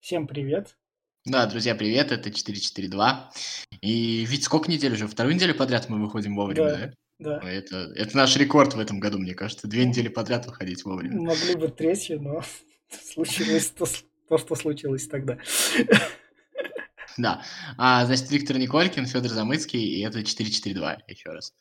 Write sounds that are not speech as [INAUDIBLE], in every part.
Всем привет. Да, друзья, привет, это 442. И ведь сколько недель уже? Вторую неделю подряд мы выходим вовремя, да? Да, да. Это, это наш рекорд в этом году, мне кажется. Две недели подряд выходить вовремя. Могли бы третью, но [LAUGHS] случилось то, то, что случилось тогда. Да. А, значит, Виктор Николькин, Федор Замыцкий, и это 442, еще раз.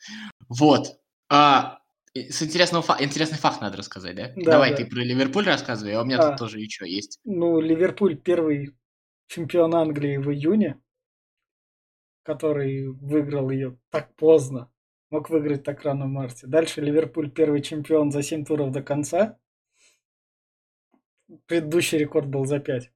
Вот. А, с интересного фа- интересный факт надо рассказать, да? Да, Давай да. ты про Ливерпуль рассказывай, а у меня А. тут тоже еще есть. Ну, Ливерпуль первый чемпион Англии в июне, который выиграл ее так поздно. Мог выиграть так рано в марте. Дальше Ливерпуль первый чемпион за 7 туров до конца. Предыдущий рекорд был за 5.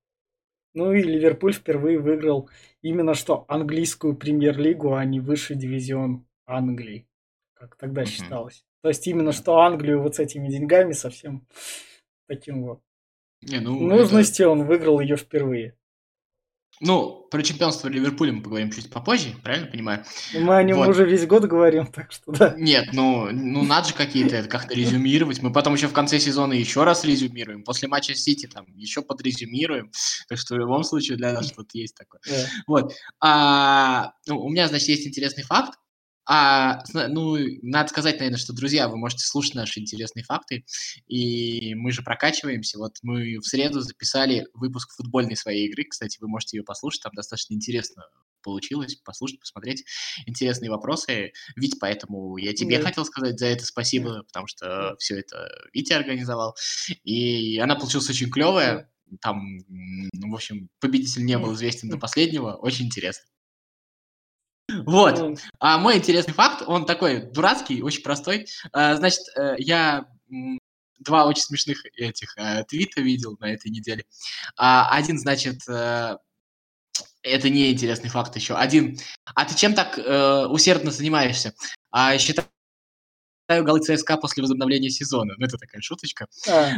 Ну и Ливерпуль впервые выиграл именно что английскую премьер-лигу, а не высший дивизион Англии, как тогда Мгм. считалось. То есть именно что Англию вот с этими деньгами совсем таким вот Не, ну, это- нужности он выиграл ее впервые. ну, про чемпионство Ливерпуля мы поговорим чуть попозже, правильно понимаю? Мы о нем Вот. уже весь год говорим, [LAUGHS] так что да. Нет, ну, ну надо же какие-то это как-то резюмировать. Мы потом еще в конце сезона еще раз резюмируем. После матча Сити там еще подрезюмируем. Так что в любом случае для нас [LAUGHS] тут есть такое. Вот. А, ну, у меня, значит, есть интересный факт. А, ну, надо сказать, наверное, что, друзья, вы можете слушать наши интересные факты, и мы же прокачиваемся. Вот мы в среду записали выпуск футбольной своей игры, кстати, вы можете ее послушать, там достаточно интересно получилось, послушать, посмотреть интересные вопросы. Вить, поэтому я тебе Да. хотел сказать за это спасибо, потому что все это Витя организовал, и она получилась очень клевая, там, ну, в общем, победитель не был известен до [LAUGHS] последнего, очень интересно. Вот. Ну, А мой интересный факт, он такой дурацкий, очень простой. А, Значит, э, я два очень смешных этих э, твита видел на этой неделе. А, Один, значит, э, это не интересный факт еще. Один, а ты чем так усердно занимаешься? А, считаю голы ЦСКА после возобновления сезона. Ну, это такая шуточка.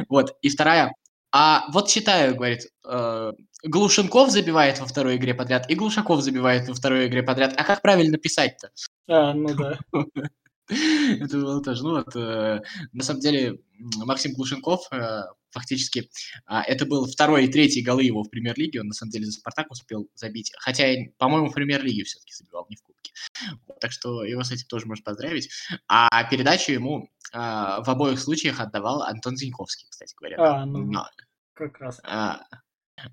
Вот. И вторая. А вот считаю, говорит, э, Глушенков забивает во второй игре подряд, и Глушаков забивает во второй игре подряд. А как правильно писать-то? а, ну да. [LAUGHS] [LAUGHS] Это было тоже. Ну вот, э, на самом деле, Максим Глушенков э, фактически, а, это был второй и третий голы его в премьер-лиге. Он, на самом деле, за «Спартак» успел забить. Хотя, по-моему, в премьер-лиге все-таки забивал, не в Кубке. Вот, так что его с этим тоже можно поздравить. А передачу ему а, в обоих случаях отдавал Антон Зиньковский, кстати говоря. А, ну, как раз. а,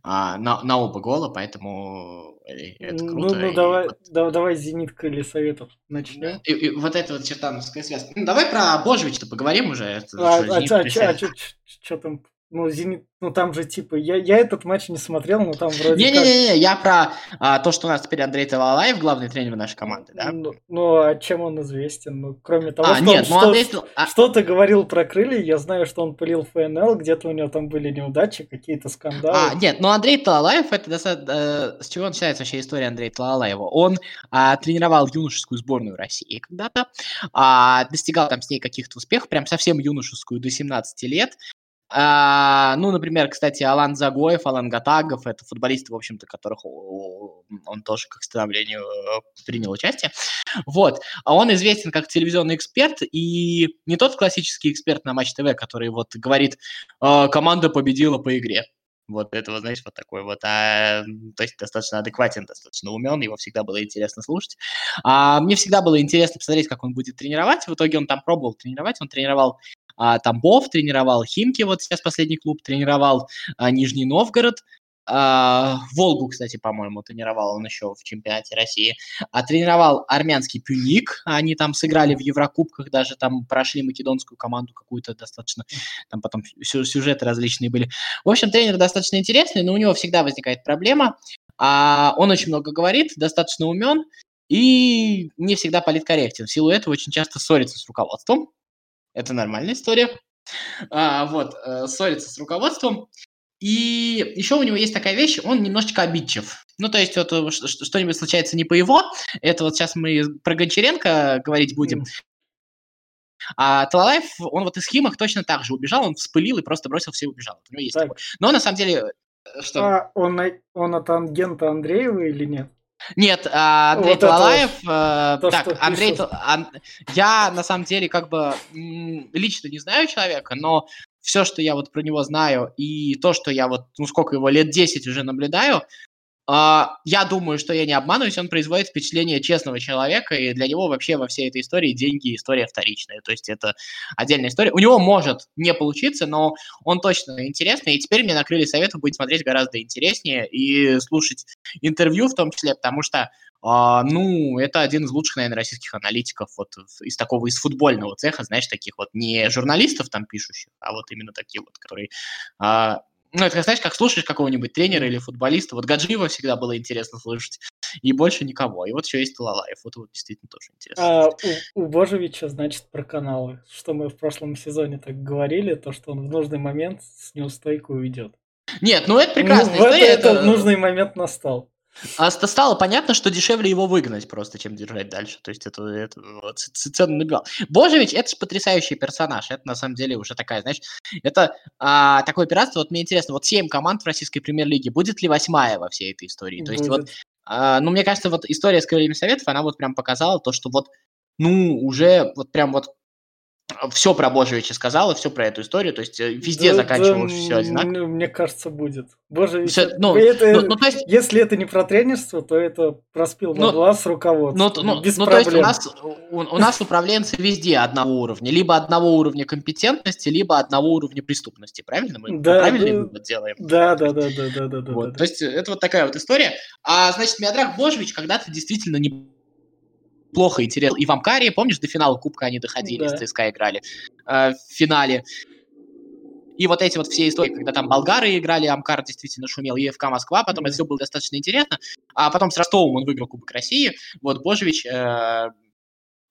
а, на, на оба гола, поэтому э, это Ну, круто. ну и давай, вот- да- давай зенитка или советов начнем. и, и вот это вот чертановская связка. Ну, давай про Божевича поговорим уже. Это А, а, а присядь. чё- а чё- чё- чё там? Ну, зенит, ну там же типа, я, я этот матч не смотрел, но там вроде как... Не-не-не, я про а, то, что у нас теперь Андрей Талалаев, главный тренер нашей команды, да? Ну, ну, а чем он известен? Ну, кроме того, А, что нет, он ну что- Андрей... Тал- а, что-то говорил про крылья, я знаю, что он пылил ФНЛ, где-то у него там были неудачи, какие-то скандалы. А, нет, ну Андрей Талалаев, это достаточно... э, с чего начинается вообще история Андрея Талалаева? Он а, тренировал юношескую сборную России когда-то, а, достигал там с ней каких-то успехов, прям совсем юношескую, до 17 лет. А, ну, например, кстати, Алан Загоев, Алан Гатагов, это футболисты, в общем-то, которых он тоже как становлению э, принял участие. Вот. А он известен как телевизионный эксперт, и не тот классический эксперт на Матч ТВ, который вот говорит, «А, команда победила по игре. Вот это, вот, знаешь, вот такой вот, а, то есть достаточно адекватен, достаточно умен, его всегда было интересно слушать. А, мне всегда было интересно посмотреть, как он будет тренировать. В итоге он там пробовал тренировать, он тренировал а, Тамбов, тренировал Химки, вот сейчас последний клуб, тренировал а, Нижний Новгород, а, Волгу, кстати, по-моему, тренировал он еще в чемпионате России, а тренировал армянский Пюник, они там сыграли в Еврокубках, даже там прошли македонскую команду какую-то достаточно, там потом сю- сюжеты различные были. В общем, тренер достаточно интересный, но у него всегда возникает проблема, а он очень много говорит, достаточно умен и не всегда политкорректен. В силу этого очень часто ссорится с руководством, это нормальная история. А, вот, э, ссорится с руководством. И еще у него есть такая вещь, он немножечко обидчив. Ну, то есть, вот э, что-нибудь случается не по его. Это вот сейчас мы про Гончаренко говорить будем. А Талалаев, он вот из Химок точно так же убежал, он вспылил и просто бросил все и убежал. У него есть Так. такое. Но на самом деле, э, что... А он, он от Ангента Андреева или нет? Нет, а, Андрей Вот это Талалаев, э, то, так, Андрей, пишут. Ан- я на самом деле как бы лично не знаю человека, но все, что я вот про него знаю, и то, что я вот, ну сколько его, лет 10 уже наблюдаю, я думаю, что я не обманываюсь, он производит впечатление честного человека, и для него вообще во всей этой истории деньги история вторичная. То есть это отдельная история. У него может не получиться, но он точно интересный, и теперь мне накрыли советом будет смотреть гораздо интереснее и слушать интервью в том числе, потому что а, ну, это один из лучших, наверное, российских аналитиков вот из такого, из футбольного цеха, знаешь, таких вот не журналистов там пишущих, а вот именно такие вот, которые а, ну, это, знаешь, как слушаешь какого-нибудь тренера или футболиста. Вот Гаджиева всегда было интересно слушать. И больше никого. И вот еще есть Талалаев. Вот, вот действительно тоже интересно. А у, у Божевича, значит, про каналы. Что мы в прошлом сезоне так говорили, то, что он в нужный момент с неустойку уйдет. Нет, ну это Ну, прекрасная это, история. это это- нужный момент настал. А ста- стало понятно, что дешевле его выгнать просто, чем держать дальше. То есть это, это вот, цену набивал. Божевич, это же потрясающий персонаж. Это на самом деле уже такая, знаешь, это а, такое пиратство. Вот мне интересно, вот 7 команд в российской премьер-лиге, будет ли восьмая во всей этой истории? То есть вот. А, ну, мне кажется, вот история с крыльями советов, она вот прям показала то, что вот, ну, уже вот прям вот все про Божевича сказала, все про эту историю, то есть э, везде Да- заканчивалось да, все одинаково. Мне кажется, будет. Божевич, ну, это- ну, ну, то есть, если это не про тренерство, то это проспил Ну, бабла с ну, ну, без ну, то есть у проблем. нас, у, у нас управленцы везде одного уровня, либо одного уровня компетентности, либо одного уровня преступности, правильно? Мы Да, правильный да. вывод делаем? Да, да, да, да, да, да, да, Вот, да. То есть э, это вот такая вот история. А значит, Миодрак Божевич когда-то действительно неплохо интересно. И в Амкаре, помнишь, до финала Кубка они доходили, Да. с ЦСКА играли э, в финале. И вот эти вот все истории, когда там болгары играли, Амкар действительно шумел, и ФК Москва, потом это все было достаточно интересно. А потом с Ростовом он выиграл Кубок России. Вот Божевич, э,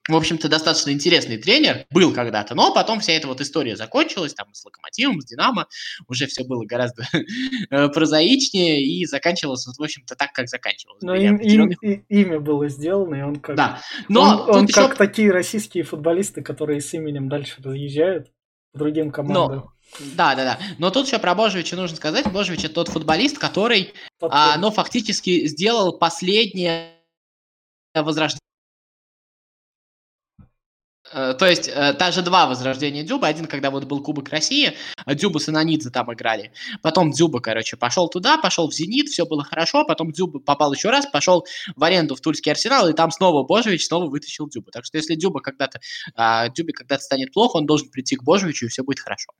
в общем-то, достаточно интересный тренер, был когда-то, но потом вся эта вот история закончилась, там, с Локомотивом, с Динамо, уже все было гораздо э, прозаичнее и заканчивалось, вот, в общем-то, так, как заканчивалось. Но им, им- и- имя было сделано, и он как... Да, но он, он тут как еще... такие российские футболисты, которые с именем дальше разъезжают по другим командам. Да, да, да. Но тут еще про Божевича нужно сказать. Божевич это тот футболист, который, а, ну, фактически сделал последнее возрождение. Э, То есть, э, даже два возрождения Дзюба. Один, когда вот был Кубок России, а Дзюба с Инанидзе там играли. Потом Дзюба, короче, пошел туда, пошел в Зенит, все было хорошо. Потом Дзюба попал еще раз, пошел в аренду в Тульский Арсенал, и там снова Божевич снова вытащил Дзюба. Так что, если Дзюба когда-то, а, Дзюбе когда-то станет плохо, он должен прийти к Божевичу, и все будет хорошо.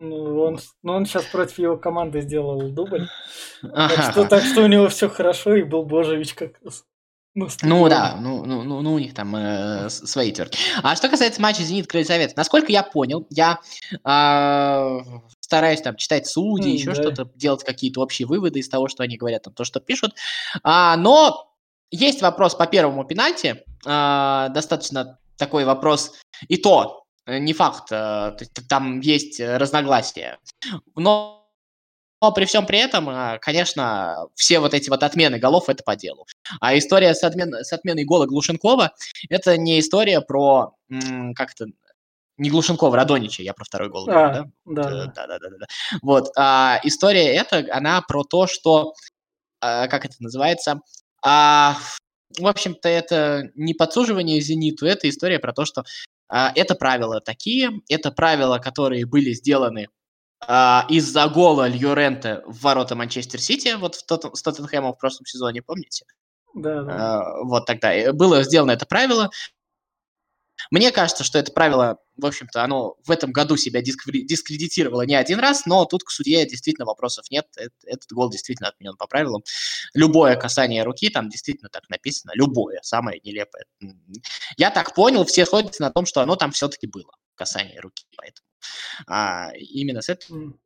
Ну, он, ну, он сейчас против его команды сделал дубль. Так что, так что у него все хорошо, и был Божевич как раз. Ну стадионе. да, ну, ну, ну, ну, у них там э, свои терки. А что касается матча Зенит Крылья Совет, насколько я понял, я а, стараюсь там читать судьи, М, еще да. что-то, делать какие-то общие выводы из того, что они говорят, там, то, что пишут. А, но есть вопрос по первому пенальти, а, достаточно такой вопрос, и то, э, не факт, э, там есть э, разногласия. Но но при всем при этом, а, конечно, все вот эти вот отмены голов это по делу. А история с, отмен- с отменой гола Глушенкова это не история про м, как это не Глушенкова, Радонича, я про второй гол говорю, А, да? да, Э, да. Да, да, да, да, да. Вот а, история эта, она про то, что а, как это называется, а, в общем-то это не подсуживание Зениту, это история про то, что а, это правила такие, это правила, которые были сделаны а, из-за гола Льюрента в ворота Манчестер Сити, вот в Тоттен- с Тоттенхэмом в прошлом сезоне, помните? Да, да. А, вот тогда и было сделано это правило. Мне кажется, что это правило, в общем-то, оно в этом году себя дискредитировало не один раз, но тут к судье действительно вопросов нет. Эт- Этот гол действительно отменен по правилам. Любое касание руки, там действительно так написано, любое, самое нелепое. Я так понял, все сходятся на том, что оно там все-таки было, касание руки, поэтому а, именно с этой М.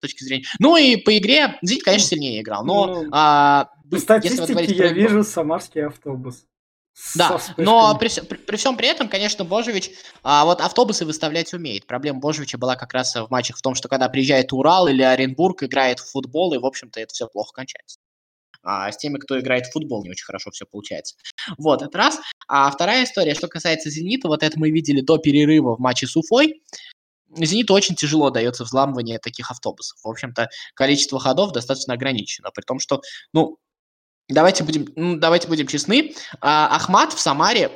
точки зрения. Ну и по игре Зенит, конечно, сильнее играл, но Ну, а, По если статистике говорить я про вижу самарский автобус. Да, но при, при- при всем при этом, конечно, Божевич а, вот автобусы выставлять умеет. Проблема Божевича была как раз в матчах в том, что когда приезжает Урал или Оренбург, играет в футбол, и, в общем-то, это все плохо кончается. А с теми, кто играет в футбол, не очень хорошо все получается. Вот, это раз. А вторая история, что касается «Зенита», вот это мы видели до перерыва в матче с Уфой. «Зениту» очень тяжело дается взламывание таких автобусов. В общем-то, количество ходов достаточно ограничено, при том, что, ну, давайте будем, ну, давайте будем честны. А, Ахмат в Самаре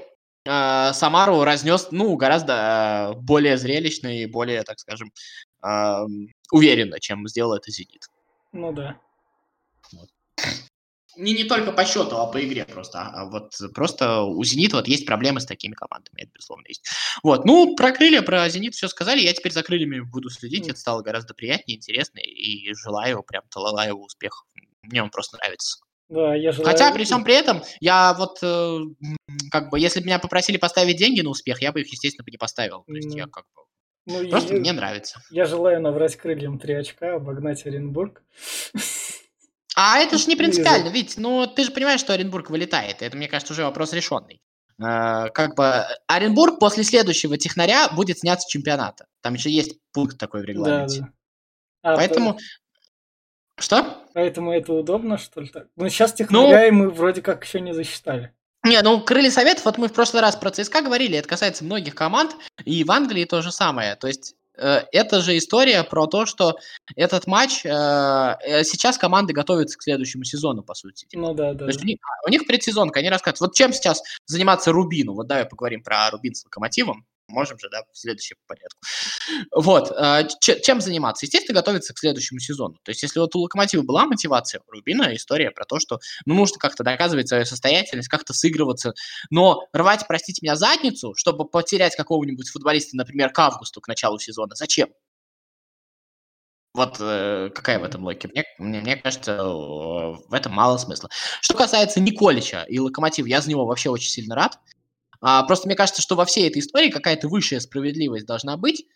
а, Самару разнес, ну, гораздо а, более зрелищно и более, так скажем, а, уверенно, чем сделал это Зенит. Ну да. Вот. Не, не только по счету, а по игре просто. А вот просто у Зенита вот есть проблемы с такими командами, это безусловно есть. Вот, ну, про крылья, про Зенит все сказали, я теперь за крыльями буду следить, это стало гораздо приятнее, интереснее, и желаю прям Талалаеву успехов. Мне он просто нравится. Да, я желаю... Хотя при всем при этом, я вот, э, как бы, если бы меня попросили поставить деньги на успех, я бы их, естественно, бы не поставил. То есть я как бы... Ну, Просто я, мне нравится. Я желаю наврать крыльям три очка, обогнать Оренбург. [LAUGHS] А это же не принципиально, ведь, ну, ты же понимаешь, что Оренбург вылетает. Это, мне кажется, уже вопрос решенный. Э, как бы Оренбург после следующего технаря будет снят с чемпионата. Там еще есть пункт такой в регламенте. Да, да. А, Поэтому... То... Что? Поэтому это удобно, что ли? Так? Ну, сейчас технаря ну... мы вроде как еще не засчитали. Не, ну, крылья советов, вот мы в прошлый раз про ЦСКА говорили, это касается многих команд, и в Англии то же самое. То есть э, это же история про то, что этот матч, э, э сейчас команды готовятся к следующему сезону, по сути. Ну да, да. То есть У, них, у них предсезонка, они рассказывают, вот чем сейчас заниматься Рубину, вот давай поговорим про Рубин с Локомотивом, можем же, да, в следующем порядку. Вот, э, чем заниматься? Естественно, готовиться к следующему сезону. То есть, если вот у Локомотива была мотивация, Рубина история про то, что, ну, нужно как-то доказывать свою состоятельность, как-то сыгрываться, но рвать, простите меня, задницу, чтобы потерять какого-нибудь футболиста, например, к августу, к началу сезона, зачем? Вот э, какая в этом логика? Мне, мне, мне кажется, в этом мало смысла. Что касается Николича и Локомотива, я за него вообще очень сильно рад. А, просто мне кажется, что во всей этой истории какая-то высшая справедливость должна быть,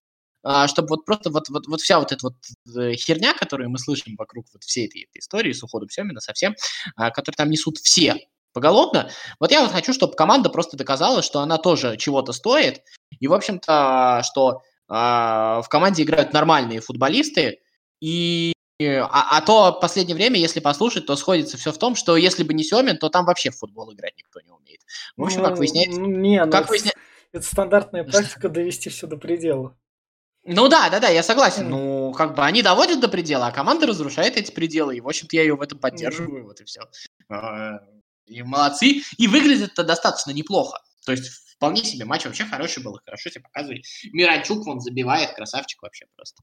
а, чтобы вот просто вот, вот, вот вся вот эта вот э, херня, которую мы слышим вокруг вот всей этой, этой истории с уходом Семина совсем, а, которые там несут все поголовно, вот я вот хочу, чтобы команда просто доказала, что она тоже чего-то стоит, и, в общем-то, что а, в команде играют нормальные футболисты, и а, а то в последнее время, если послушать, то сходится все в том, что если бы не Семин, то там вообще в футбол играть никто не умеет. В общем, ну, как выясняется... Не, ну как это, выясня... это стандартная практика довести все до предела. Ну да, да, да, я согласен. Mm. Ну, как бы они доводят до предела, а команда разрушает эти пределы. И, в общем-то, я ее в этом поддерживаю, mm. вот и все. А, и молодцы. И выглядит это достаточно неплохо. То есть, вполне себе матч вообще хороший был, хорошо себя показывали. Миранчук вон забивает, красавчик вообще просто.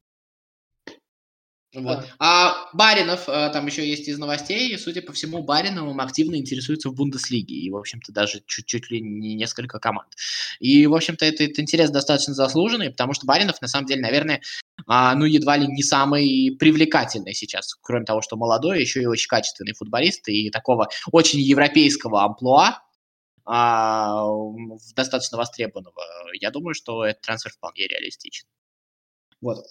Вот. А Баринов, э, там еще есть из новостей, судя по всему, Бариновым активно интересуется в Бундеслиге, и, в общем-то, даже чуть-чуть ли не несколько команд. И, в общем-то, этот, этот интерес достаточно заслуженный, потому что Баринов, на самом деле, наверное, а, ну, едва ли не самый привлекательный сейчас, кроме того, что молодой, еще и очень качественный футболист, и такого очень европейского амплуа, а, достаточно востребованного. Я думаю, что этот трансфер вполне реалистичен. Вот.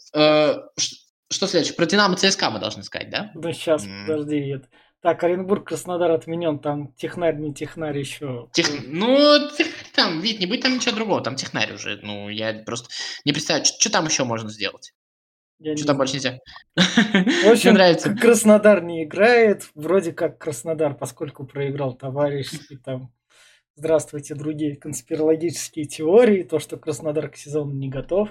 Что следующее? Про Динамо ЦСКА мы должны сказать, да? Да сейчас, mm. подожди. Это... Так, Оренбург, Краснодар отменен, там технарь, не технарь еще. Тех... Ну, там, вид, не будет там ничего другого, там технарь уже. Ну, я просто не представляю, что там еще можно сделать. Я что там больше нельзя? В [LAUGHS] общем, Мне нравится. Краснодар не играет. Вроде как Краснодар, поскольку проиграл товарищ, и там здравствуйте, другие конспирологические теории, то, что Краснодар к сезону не готов.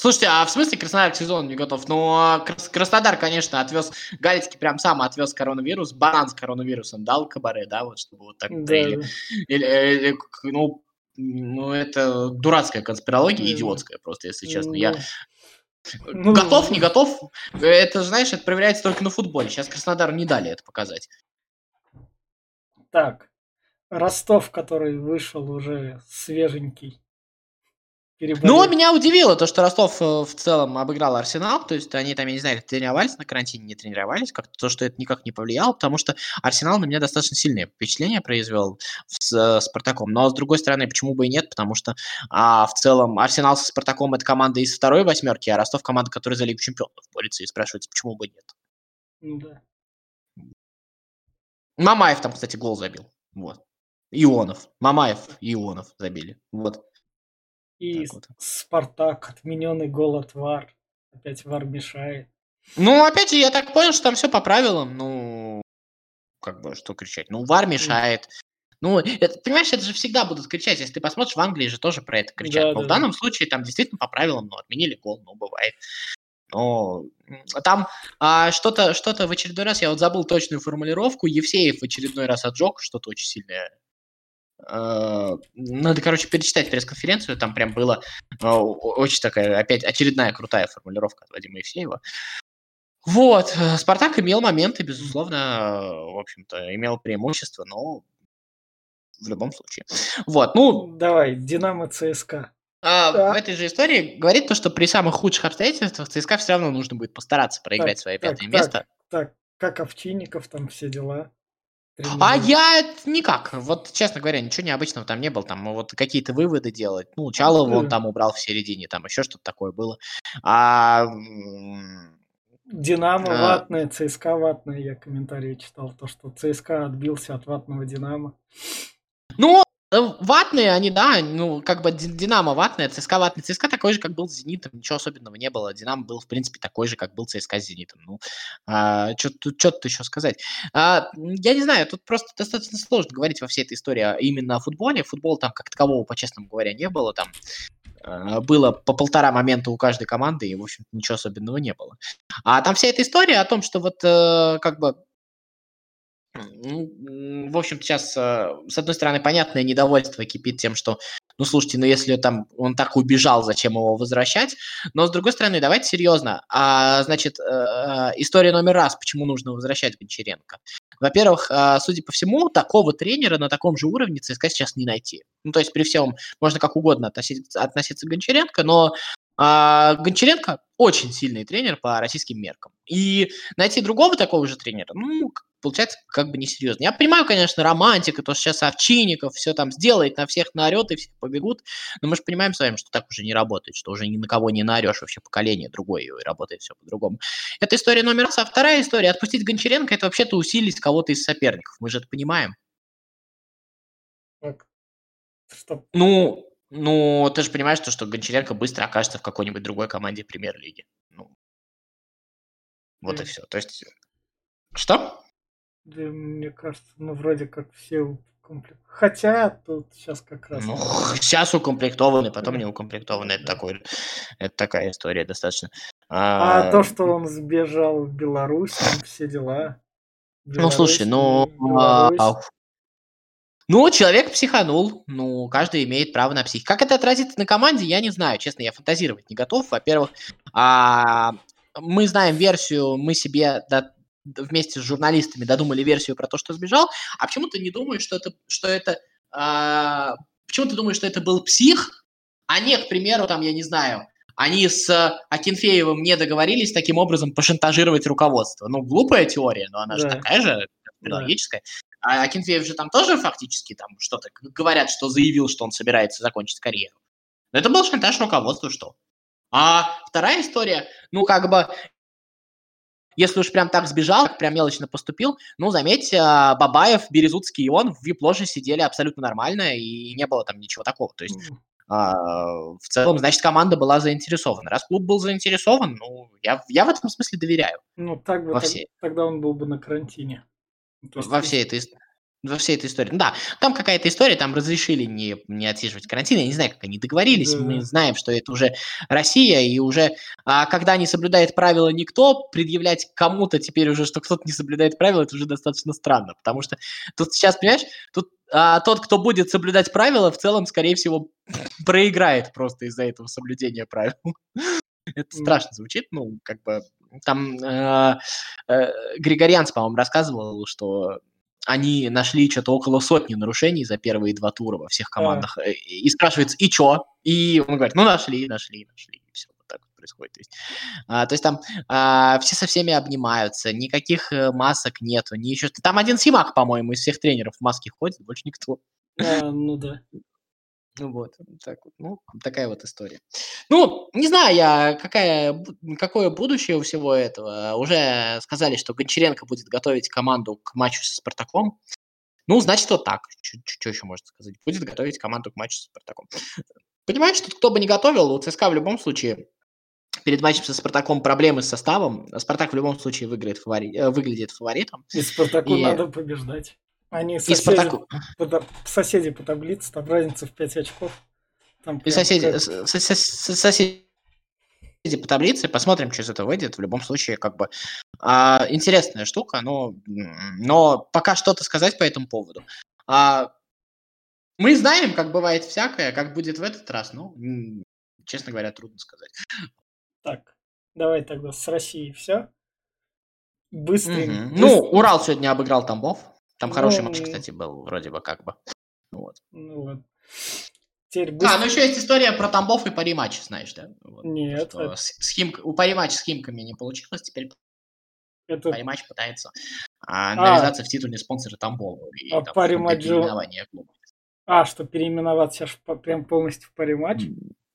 Слушайте, а в смысле Краснодар к сезону не готов? Ну, а Краснодар, конечно, отвез, Галицкий прям сам отвез коронавирус, банан с коронавирусом дал Кабаре, да, вот чтобы вот так. Да. Или, или, или, ну, ну, это дурацкая конспирология, mm. идиотская просто, если честно. Mm. Я ну, готов, не готов, это, знаешь, это проверяется только на футболе. Сейчас Краснодару не дали это показать. Так, Ростов, который вышел уже свеженький ну, меня удивило то, что Ростов э, в целом обыграл Арсенал, то есть они там, я не знаю, тренировались на карантине, не тренировались, как то, что это никак не повлияло, потому что Арсенал на меня достаточно сильное впечатление произвел с э, Спартаком. Но, с другой стороны, почему бы и нет, потому что а, в целом Арсенал со Спартаком это команда из второй восьмерки, а Ростов команда, которая за Лигу Чемпионов борется, и спрашивается, почему бы и нет. Ну да. Мамаев там, кстати, гол забил. Вот. Ионов. Мамаев и Ионов забили. Вот. И вот. Спартак, отмененный гол от ВАР. Опять ВАР мешает. Ну, опять же, я так понял, что там все по правилам. Ну, как бы, что кричать? Ну, ВАР мешает. Ну, это, понимаешь, это же всегда будут кричать. Если ты посмотришь, в Англии же тоже про это кричат. Да, Но да, в данном да. случае там действительно по правилам, ну, отменили гол, ну, бывает. Но там а, что-то что в очередной раз, я вот забыл точную формулировку, Евсеев в очередной раз отжег что-то очень сильное. А, надо, короче, перечитать пресс-конференцию, там прям было а, очень такая, опять очередная крутая формулировка от Вадима Евсеева. Вот, э, Спартак имел моменты, безусловно, в общем-то, имел преимущество, но в любом случае. Вот, ну... Давай, Динамо ЦСКА. А, да. В этой же истории говорит то, что при самых худших обстоятельствах ЦСКА все равно нужно будет постараться проиграть так, свое пятое так, место. Так, так, как Овчинников, там все дела. А я никак. Вот, честно говоря, ничего необычного там не было. Там вот какие-то выводы делать. Ну, Чалова он там убрал в середине, там еще что-то такое было. А... Динамо а... ватное, ЦСКА ватное, я комментарии читал, то, что ЦСКА отбился от ватного Динамо. Ну, э, ватные они, да, ну, как бы Динамо ватная, ЦСКА ватный. ЦСКА такой же, как был с Зенитом, ничего особенного не было. Динамо был, в принципе, такой же, как был ЦСКА с Зенитом. Ну, а, что тут еще сказать? А, я не знаю, тут просто достаточно сложно говорить во всей этой истории именно о футболе. Футбол там, как такового, по-честному говоря, не было. Там а, было по полтора момента у каждой команды, и, в общем ничего особенного не было. А там вся эта история о том, что вот э, как бы ну, в общем, сейчас, э, с одной стороны, понятное недовольство кипит тем, что, ну, слушайте, ну, если там он так убежал, зачем его возвращать? Но, с другой стороны, давайте серьезно. А, значит, э, э, история номер раз, почему нужно возвращать Гончаренко. Во-первых, судя по всему, такого тренера на таком же уровне ЦСКА сейчас не найти. Ну, то есть при всем, можно как угодно относиться, относиться к Гончаренко, но а, Гончаренко очень сильный тренер по российским меркам. И найти другого такого же тренера, ну, получается как бы несерьезно. Я понимаю, конечно, романтика, то, что сейчас Овчинников все там сделает, на всех наорет и все побегут, но мы же понимаем с вами, что так уже не работает, что уже ни на кого не наорешь, вообще поколение другое, и работает все по-другому. Это история номер раз. А вторая история, отпустить Гончаренко, это вообще-то усилить кого-то из соперников, мы же это понимаем. Так. Что? Ну, ну, ты же понимаешь, что, что Гончаренко быстро окажется в какой-нибудь другой команде премьер-лиги. Ну, вот mm. и все. То есть, что? Да, мне кажется, ну, вроде как все укомплектованы. Хотя тут сейчас как раз... Ну, сейчас укомплектованы, потом не укомплектованы. Это, такой, это такая история достаточно. А, а то, что он сбежал в Беларусь, все дела. Беларусь, ну, слушай, ну... А, ну, человек психанул, ну, каждый имеет право на псих. Как это отразится на команде, я не знаю, честно, я фантазировать не готов. Во-первых, а, мы знаем версию, мы себе вместе с журналистами додумали версию про то, что сбежал, а почему ты не думаешь, что это, что это, э, почему ты думаешь, что это был псих, а не, к примеру, там, я не знаю, они с Акинфеевым не договорились таким образом пошантажировать руководство. Ну, глупая теория, но она да. же такая же, логическая. А Акинфеев же там тоже фактически там что-то говорят, что заявил, что он собирается закончить карьеру. Но это был шантаж руководства, что? А вторая история, ну, как бы, если уж прям так сбежал, прям мелочно поступил, ну, заметьте, а, Бабаев, Березутский и он в вип-ложе сидели абсолютно нормально, и не было там ничего такого. То есть а, в целом, значит, команда была заинтересована. Раз клуб был заинтересован, ну, я, я в этом смысле доверяю. Ну, так бы, так, тогда он был бы на карантине. Есть... Во всей этой во всей этой истории. да, там какая-то история, там разрешили не, не отсиживать карантин. Я не знаю, как они договорились. Да. Мы знаем, что это уже Россия, и уже а, когда не соблюдает правила никто, предъявлять кому-то теперь уже, что кто-то не соблюдает правила, это уже достаточно странно. Потому что тут сейчас, понимаешь, тут а, тот, кто будет соблюдать правила, в целом, скорее всего, [LAUGHS] проиграет просто из-за этого соблюдения правил. [LAUGHS] Это страшно звучит, ну, как бы там э, э, Григорьянц, по-моему, рассказывал, что они нашли что-то около сотни нарушений за первые два тура во всех командах. А. И спрашивается, и чё? И он говорит, ну нашли, нашли, нашли. И все, вот так вот происходит. То есть, а, то есть там а, все со всеми обнимаются, никаких э, масок нету, ни еще Там один Симак, по-моему, из всех тренеров в маске ходит, больше никто. А, ну да. Ну вот, так вот, ну, такая вот история. Ну, не знаю я, какая, какое будущее у всего этого. Уже сказали, что Гончаренко будет готовить команду к матчу со Спартаком. Ну, значит, вот так. Что еще можно сказать? Будет готовить команду к матчу со Спартаком. Понимаешь, что кто бы не готовил, у ЦСКА в любом случае перед матчем со Спартаком проблемы с составом. Спартак в любом случае выиграет фавори... Э, выглядит фаворитом. И Спартаку и... надо побеждать. Они соседи, Спартаку... по, соседи по таблице, там разница в 5 очков. Там и соседи, как... соседи по таблице, посмотрим, что из этого выйдет. В любом случае, как бы а, интересная штука, но, но пока что-то сказать по этому поводу. А, мы знаем, как бывает всякое, как будет в этот раз, ну, честно говоря, трудно сказать. Так, давай тогда с Россией все. Быстрый. Угу. Ну, Урал сегодня обыграл Тамбов. Там ну, хороший матч, кстати, был, вроде бы как бы. Вот. Ну вот. Теперь быстро... А, ну еще есть история про Тамбов и пари матч, знаешь, да? Вот, Нет. это... с, с Хим... У пари матч с Химками не получилось, теперь это... пари матч пытается а, а. навязаться а... в титульный спонсор Тамбова. И, а там, пари матч... клуба. А, что переименовать сейчас прям полностью в пари матч?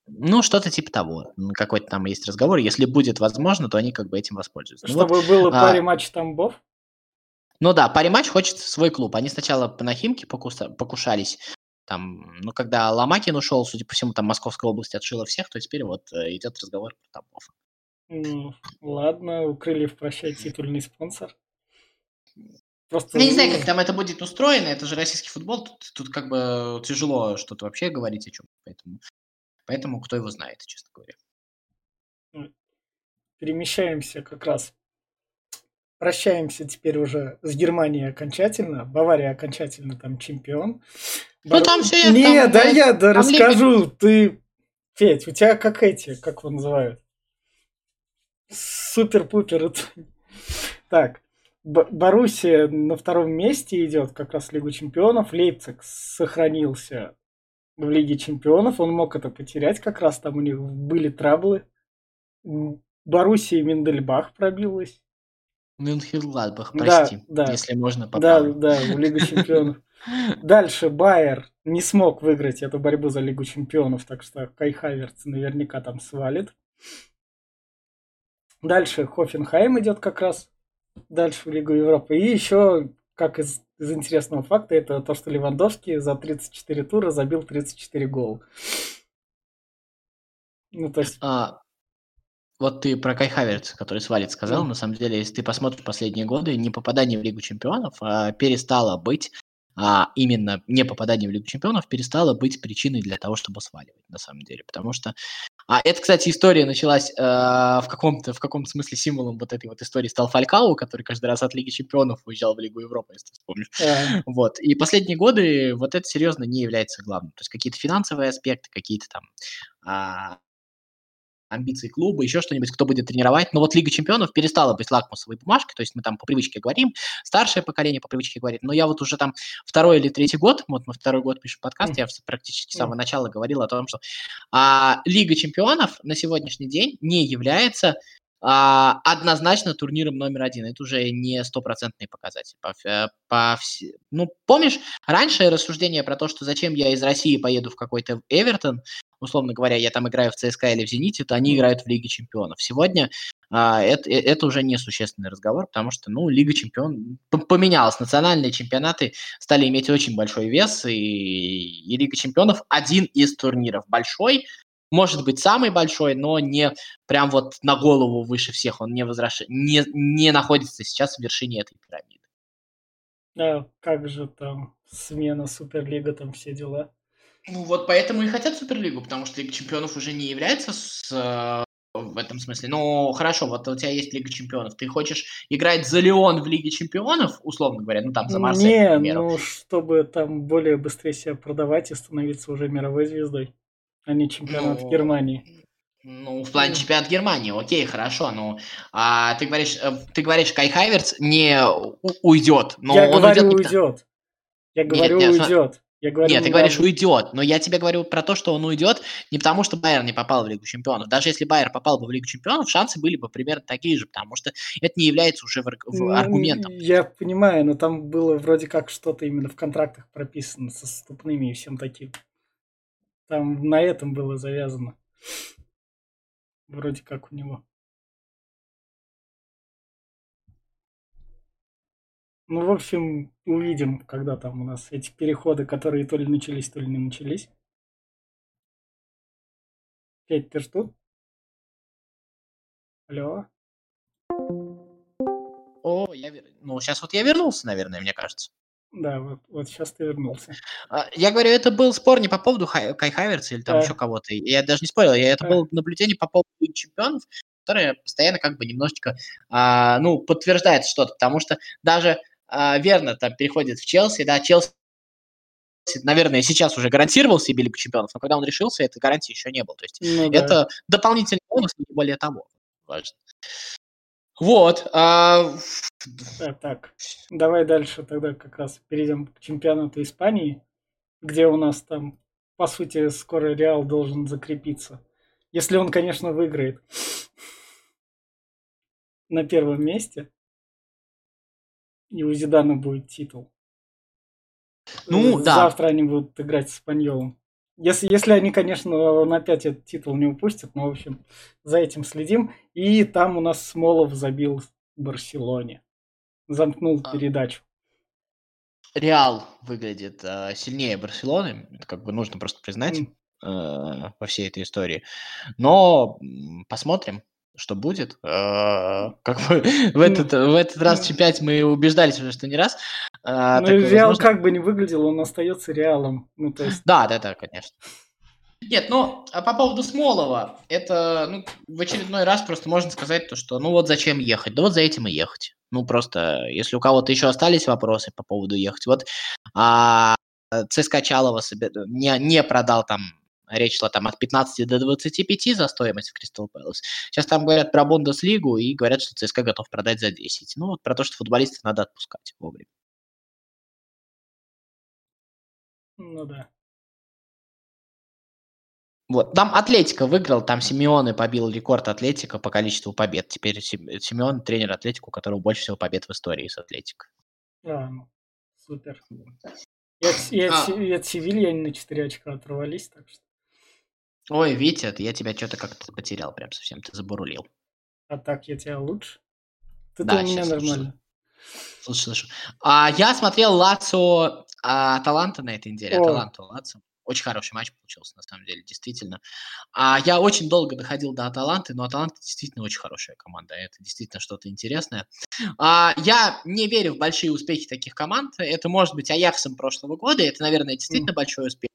Ну, что-то типа того. Какой-то там есть разговор. Если будет возможно, то они как бы этим воспользуются. Чтобы ну, вот, было пари матч Тамбов? Ну да, пари матч хочет свой клуб. Они сначала на Химки покуса... покушались. Там, ну, когда Ломакин ушел, судя по всему, там Московская область отшила всех, то теперь вот э, идет разговор про Тамбов. Ну, ладно, у Крыльев прощать титульный спонсор. Просто... Я не знаю, как там это будет устроено, это же российский футбол, тут, тут как бы тяжело что-то вообще говорить о чем, поэтому, поэтому кто его знает, честно говоря. Перемещаемся как раз прощаемся теперь уже с Германией окончательно. Бавария окончательно там чемпион. Ну Бар... там все Не, там, да я да расскажу. Лиги. Ты, Федь, у тебя как эти, как его называют? Супер-пупер. Так, Боруссия на втором месте идет, как раз в Лигу чемпионов. Лейпциг сохранился в Лиге чемпионов. Он мог это потерять, как раз там у них были траблы. Боруссия Миндельбах пробилась. Мюнхен-Гладбах, прости, да, да. если можно поправить. Да, да, в Лигу чемпионов. Дальше Байер не смог выиграть эту борьбу за Лигу чемпионов, так что Кай Хаверц наверняка там свалит. Дальше Хофенхайм идет как раз дальше в Лигу Европы. И еще, как из, из интересного факта, это то, что Левандовский за 34 тура забил 34 гола. Ну, то есть... А, вот ты про Кай Хаверц, который свалит, сказал. Mm. На самом деле, если ты посмотришь последние годы, не попадание в Лигу Чемпионов а, перестало быть а именно не попадание в Лигу Чемпионов перестало быть причиной для того, чтобы сваливать, на самом деле. Потому что... А это, кстати, история началась э, в каком-то в каком смысле символом вот этой вот истории стал Фалькау, который каждый раз от Лиги Чемпионов уезжал в Лигу Европы, если ты вспомнишь. Yeah. Вот. И последние годы вот это серьезно не является главным. То есть какие-то финансовые аспекты, какие-то там а, амбиции клуба, еще что-нибудь, кто будет тренировать. Но вот Лига чемпионов перестала быть лакмусовой бумажкой, то есть мы там по привычке говорим, старшее поколение по привычке говорит, но я вот уже там второй или третий год, вот мы второй год пишем подкаст, mm. я практически с самого начала говорил о том, что а, Лига чемпионов на сегодняшний день не является а, однозначно турниром номер один. Это уже не стопроцентный показатель. По, э, по, ну, помнишь, раньше рассуждение про то, что зачем я из России поеду в какой-то Эвертон, условно говоря, я там играю в ЦСКА или в Зените, то они играют в Лиге Чемпионов. Сегодня а, это, э, это уже несущественный разговор, потому что, ну, Лига Чемпионов поменялась. Национальные чемпионаты стали иметь очень большой вес, и, и Лига Чемпионов один из турниров большой, может быть самый большой, но не прям вот на голову выше всех, он не, возвращ... не, не находится сейчас в вершине этой пирамиды. Да, как же там смена Суперлига, там все дела. Ну вот поэтому и хотят Суперлигу, потому что Лига Чемпионов уже не является с, э, в этом смысле. Ну, хорошо, вот у тебя есть Лига Чемпионов. Ты хочешь играть за Леон в Лиге Чемпионов, условно говоря, ну там за Марсель, Не, к примеру. ну, чтобы там более быстрее себя продавать и становиться уже мировой звездой, а не чемпионат ну, Германии. Ну, в плане чемпионата Германии, окей, хорошо, ну, а ты говоришь, э, ты говоришь, Кай Хайверц не уйдет, но Я он говорю, уйдет. уйдет. Я говорю, нет, нет, уйдет. Я говорю, Нет, ты говоришь, уйдет. Но я тебе говорю про то, что он уйдет не потому, что Байер не попал в Лигу Чемпионов. Даже если Байер попал бы в Лигу Чемпионов, шансы были бы примерно такие же, потому что это не является уже аргументом. Я понимаю, но там было вроде как что-то именно в контрактах прописано со ступными и всем таким. Там на этом было завязано. Вроде как у него. Ну, в общем, увидим, когда там у нас эти переходы, которые то ли начались, то ли не начались. Петь, ты ж тут? Алло? О, я... ну, сейчас вот я вернулся, наверное, мне кажется. Да, вот, вот сейчас ты вернулся. А, я говорю, это был спор не по поводу Хай, Кай Хаверца или там да. еще кого-то. Я даже не спорил, я, это да. было наблюдение по поводу чемпионов, которое постоянно как бы немножечко, а, ну, подтверждает что-то, потому что даже а, верно там переходит в Челси, да, Челси наверное, сейчас уже гарантировал себе Лигу Чемпионов, но когда он решился, этой гарантии еще не было. То есть ну, да. это дополнительный бонус, не более того. Важно. Вот. А... Так, так, давай дальше тогда как раз перейдем к чемпионату Испании, где у нас там, по сути, скоро Реал должен закрепиться. Если он, конечно, выиграет на первом месте, и у Зидана будет титул. Ну, да. Завтра они будут играть с Испаньолом. Если, если они, конечно, он опять этот титул не упустят, но, в общем, за этим следим. И там у нас Смолов забил в Барселоне. Замкнул а. передачу. Реал выглядит э, сильнее Барселоны, это как бы нужно просто признать э, во всей этой истории. Но посмотрим, что будет. Э, [LAUGHS] как бы в этот, в этот раз ну. чемпионате мы убеждались уже, что не раз. Э, ну, Реал возможно... как бы не выглядел, он остается Реалом. Ну, то есть... Да, да, да, конечно. Нет, ну, а по поводу Смолова, это, ну, в очередной раз просто можно сказать то, что, ну, вот зачем ехать? Да вот за этим и ехать. Ну, просто, если у кого-то еще остались вопросы по поводу ехать, вот а, ЦСКА Чалова себе, не, не продал там Речь шла там от 15 до 25 за стоимость в Кристал Пэлас. Сейчас там говорят про Бундеслигу и говорят, что ЦСКА готов продать за 10. Ну, вот про то, что футболистов надо отпускать вовремя. Ну да. Вот. Там Атлетика выиграл, там Симеоне побил рекорд Атлетика по количеству побед. Теперь Симеон тренер Атлетику, у которого больше всего побед в истории с Атлетикой. А, ну, супер. И от, и, от, а. и от Севильи они на 4 очка оторвались, так что. Ой, Витя, я тебя что-то как-то потерял прям совсем, ты забурулил. А так я тебя лучше? Ты да, у меня нормально. Слышу, слышу. А, я смотрел Лацо а, Аталанта на этой неделе. Аталанту Лацо. Очень хороший матч получился, на самом деле, действительно. А я очень долго доходил до Аталанты, но Аталанта действительно очень хорошая команда. Это действительно что-то интересное. А, я не верю в большие успехи таких команд. Это может быть Аяксом прошлого года. Это, наверное, действительно mm. большой успех.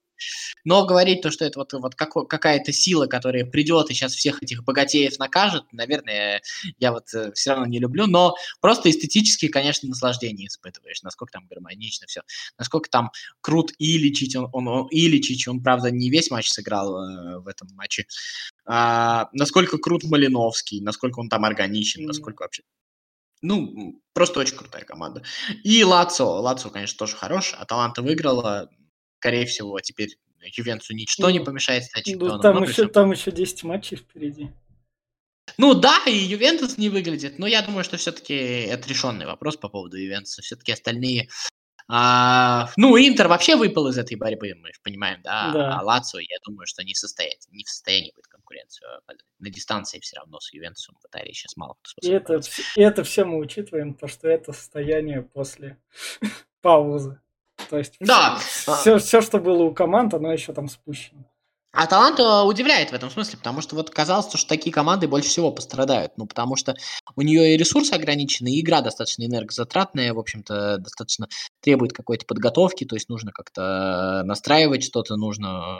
Но говорить то, что это вот, вот как, какая-то сила, которая придет и сейчас всех этих богатеев накажет, наверное, я вот э, все равно не люблю, но просто эстетически, конечно, наслаждение испытываешь, насколько там гармонично все, насколько там крут Иличич, он, он, он, Иличич, он, правда, не весь матч сыграл э, в этом матче, а, насколько крут Малиновский, насколько он там органичен, mm-hmm. насколько вообще ну, просто очень крутая команда. И Лацо. Лацо, конечно, тоже хорош. Аталанта выиграла скорее всего, теперь Ювенцу ничто ну, не помешает стать ну, чемпионом. Ну, там, еще, там еще 10 матчей впереди. Ну да, и Ювентус не выглядит, но я думаю, что все-таки это решенный вопрос по поводу Ювентуса. Все-таки остальные... А, ну, Интер вообще выпал из этой борьбы, мы понимаем, да? да. А Лацио, я думаю, что не, состоять, не в состоянии быть конкуренцию. На дистанции все равно с Ювентусом в Италии сейчас мало кто способен. И это, и это все мы учитываем, то, что это состояние после [LAUGHS] паузы. То есть да. все, все, что было у команд, оно еще там спущено. А Таланта удивляет в этом смысле, потому что вот казалось, что такие команды больше всего пострадают. Ну, потому что у нее и ресурсы ограничены, и игра достаточно энергозатратная, в общем-то, достаточно требует какой-то подготовки, то есть нужно как-то настраивать что-то, нужно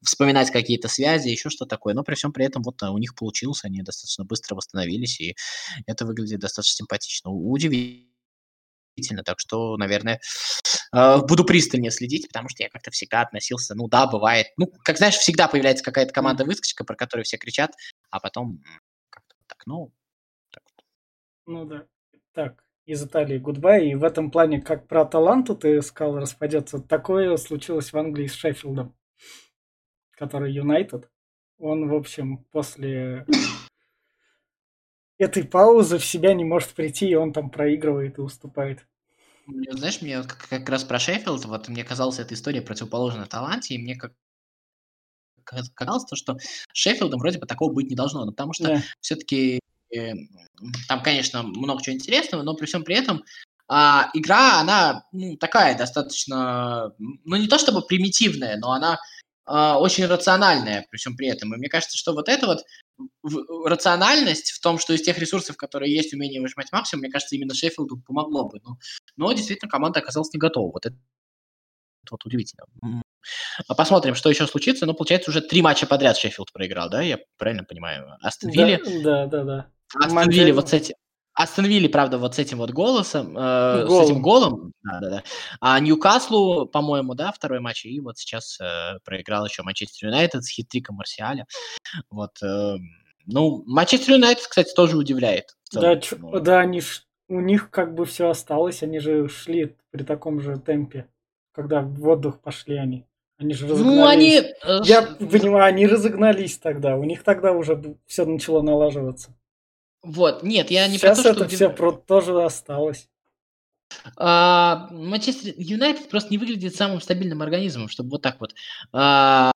вспоминать какие-то связи, еще что такое. Но при всем при этом вот у них получилось, они достаточно быстро восстановились, и это выглядит достаточно симпатично. Удивительно. Так что, наверное, буду пристальнее следить, потому что я как-то всегда относился, ну да, бывает. Ну, как знаешь, всегда появляется какая-то команда-выскочка, про которую все кричат, а потом как-то так, ну... Так. Ну да. Так, из Италии гудбай. И в этом плане, как про Аталанту ты сказал, распадется, такое случилось в Англии с Шеффилдом, который Юнайтед. Он, в общем, после этой паузы в себя не может прийти, и он там проигрывает и уступает. Знаешь, мне как, как раз про Шеффилд, вот мне казалось, эта история противоположна таланте, и мне как казалось, то, что Шеффилдом вроде бы такого быть не должно, но потому что да. все-таки э, там, конечно, много чего интересного, но при всем при этом а, игра, она ну, такая достаточно, ну не то чтобы примитивная, но она а, очень рациональная при всем при этом. И мне кажется, что вот это вот рациональность в том, что из тех ресурсов, которые есть, умение выжимать максимум, мне кажется, именно Шеффилду помогло бы. Но, но действительно команда оказалась не готова. Вот это вот удивительно. А посмотрим, что еще случится. Ну, получается, уже три матча подряд Шеффилд проиграл, да? Я правильно понимаю? Астон Вилли... Да, да, да. Астон Вилли вот с этим... Астон Вилли, правда, вот с этим вот голосом, э, с этим голом, да, да, да. А Ньюкаслу, по-моему, да, второй матч, и вот сейчас э, проиграл еще Манчестер Юнайтед с хитриком Марсиаля. Вот, э, ну, Манчестер Юнайтед, кстати, тоже удивляет. Да, ч- ну. да, они ж, у них как бы все осталось, они же шли при таком же темпе, когда в отдых пошли они. Они же разогнались. Ну, они... Э, Я понимаю, они разогнались тогда. У них тогда уже все начало налаживаться. Вот, нет, я не Сейчас про то, это что... все про... тоже осталось. А, Манчестер Юнайтед просто не выглядит самым стабильным организмом, чтобы вот так вот а,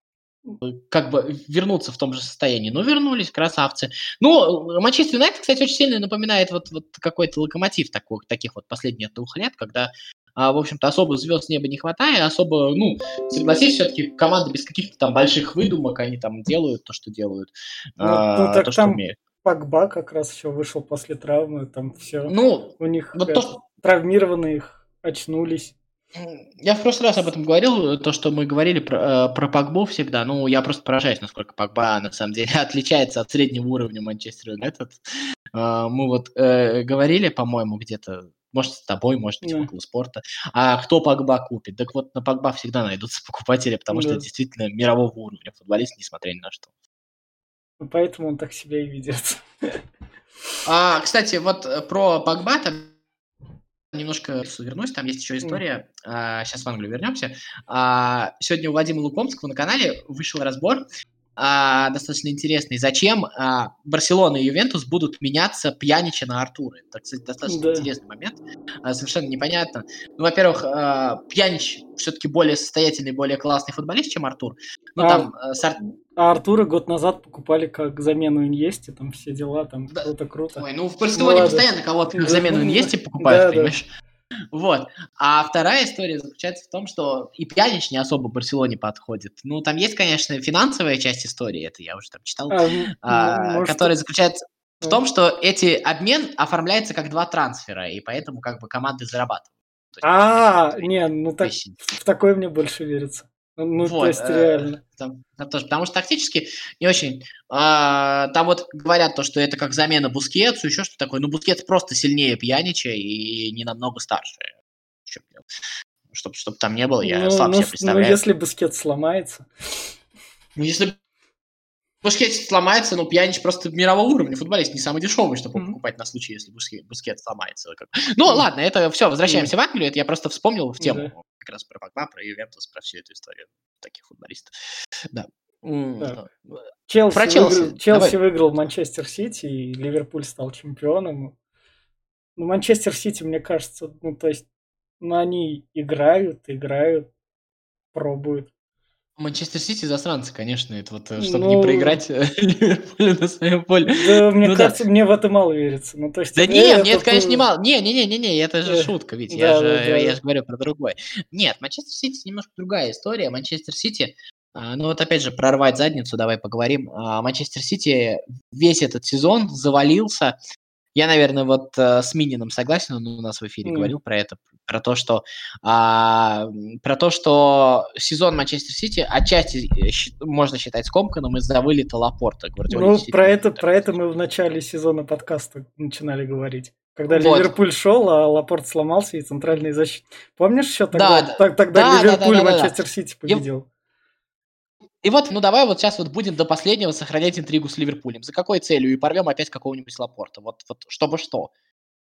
как бы вернуться в том же состоянии. Ну, вернулись, красавцы. Ну, Манчестер Юнайтед, кстати, очень сильно напоминает вот, вот какой-то локомотив такой, таких вот последних двух лет, когда а, в общем-то, особо звезд неба не хватает, особо, ну, согласись, все-таки команды без каких-то там больших выдумок, они там делают то, что делают, ну, а, ну, так то, там... что умеют. Пакба как раз еще вышел после травмы, там все. Ну, у них вот то, травмированные их очнулись. Я в прошлый раз об этом говорил, то, что мы говорили про, э, про Пакбу всегда. Ну, я просто поражаюсь, насколько Пакба на самом деле [LAUGHS] отличается от среднего уровня Манчестер Юнайтед. Э, мы вот э, говорили, по-моему, где-то, может, с тобой, может быть, yeah. около спорта. А кто Пакба купит? Так вот, на Пакба всегда найдутся [LAUGHS] покупатели, потому yeah. что это действительно мирового уровня футболист, несмотря ни на что. Ну, поэтому он так себя и ведет. А, кстати, вот э, про Погба там немножко вернусь, там есть еще история, mm. а, сейчас в Англию вернемся. А, сегодня у Вадима Лукомского на канале вышел разбор а, достаточно интересный. Зачем а, Барселона и Ювентус будут меняться Пьянича на Артура? Это, кстати, достаточно да. интересный момент. А, совершенно непонятно. Ну, во-первых, а, Пьянич все-таки более состоятельный, более классный футболист, чем Артур. Ну, а, там, а, с Ар... а Артура год назад покупали как замену Иньесте, там все дела, там да. круто-круто. Ой, ну в Барселоне постоянно кого-то как [LAUGHS] замену Иньесте покупают, да, понимаешь? Да. Вот. А вторая история заключается в том, что и Пьянич не особо Барселоне подходит. Ну, там есть, конечно, финансовая часть истории, это я уже там читал, а, а, может... которая заключается в том, что эти обмен оформляется как два трансфера, и поэтому как бы команды зарабатывают. А, не, ну так, в такое мне больше верится. Ну, вот, то есть э, реально. Там, там тоже, потому что тактически не очень. А, там вот говорят то, что это как замена Бускетсу, еще что такое. Ну, Бускетс просто сильнее Пьянича и не намного старше. Чтобы чтоб там не было, я ну, слабо ну, себе представляю. Ну, если Бускетс сломается. Ну, если Бускет сломается, но Пьянич просто мирового уровня футболист, не самый дешевый, чтобы mm-hmm. покупать на случай, если Бускет, Бускет сломается. Ну, mm-hmm. ладно, это все, возвращаемся mm-hmm. в Англию, это я просто вспомнил в тему mm-hmm. Как раз про Погба, про Ювентус, про всю эту историю таких футболистов. Да. Да. Челси, Про Челси. Выиграл, Челси выиграл Манчестер Сити, и Ливерпуль стал чемпионом. Ну, Манчестер Сити, мне кажется, ну, то есть, ну, они играют, играют, пробуют. Манчестер Сити засранцы, конечно, это вот, э, чтобы ну, не проиграть э, [LAUGHS] Ливерпулю на своем поле. Да, мне ну, кажется, да. мне в это мало верится. Ну, то есть, да нет, нет, конечно, не мало. Не, не, не, не, не, это же шутка, ведь да, я, же, да, я же говорю про другое. Нет, Манчестер Сити немножко другая история. Манчестер Сити, а, ну вот опять же, прорвать задницу, давай поговорим. А, Манчестер Сити весь этот сезон завалился я, наверное, вот э, с Минином согласен, он у нас в эфире mm. говорил про это, про то, что а, про то, что сезон Манчестер Сити отчасти э, можно считать скомканным из-за вылета Лапорта. Ну, про это, про это мы в начале сезона подкаста начинали говорить. Когда вот. Ливерпуль шел, а Лапорт сломался и центральный защит. Помнишь еще тогда? Да, да, тогда да, Ливерпуль да, да, да, Манчестер Сити победил. И вот, ну давай вот сейчас вот будем до последнего сохранять интригу с Ливерпулем. За какой целью? И порвем опять какого-нибудь Лапорта. Вот, вот чтобы что.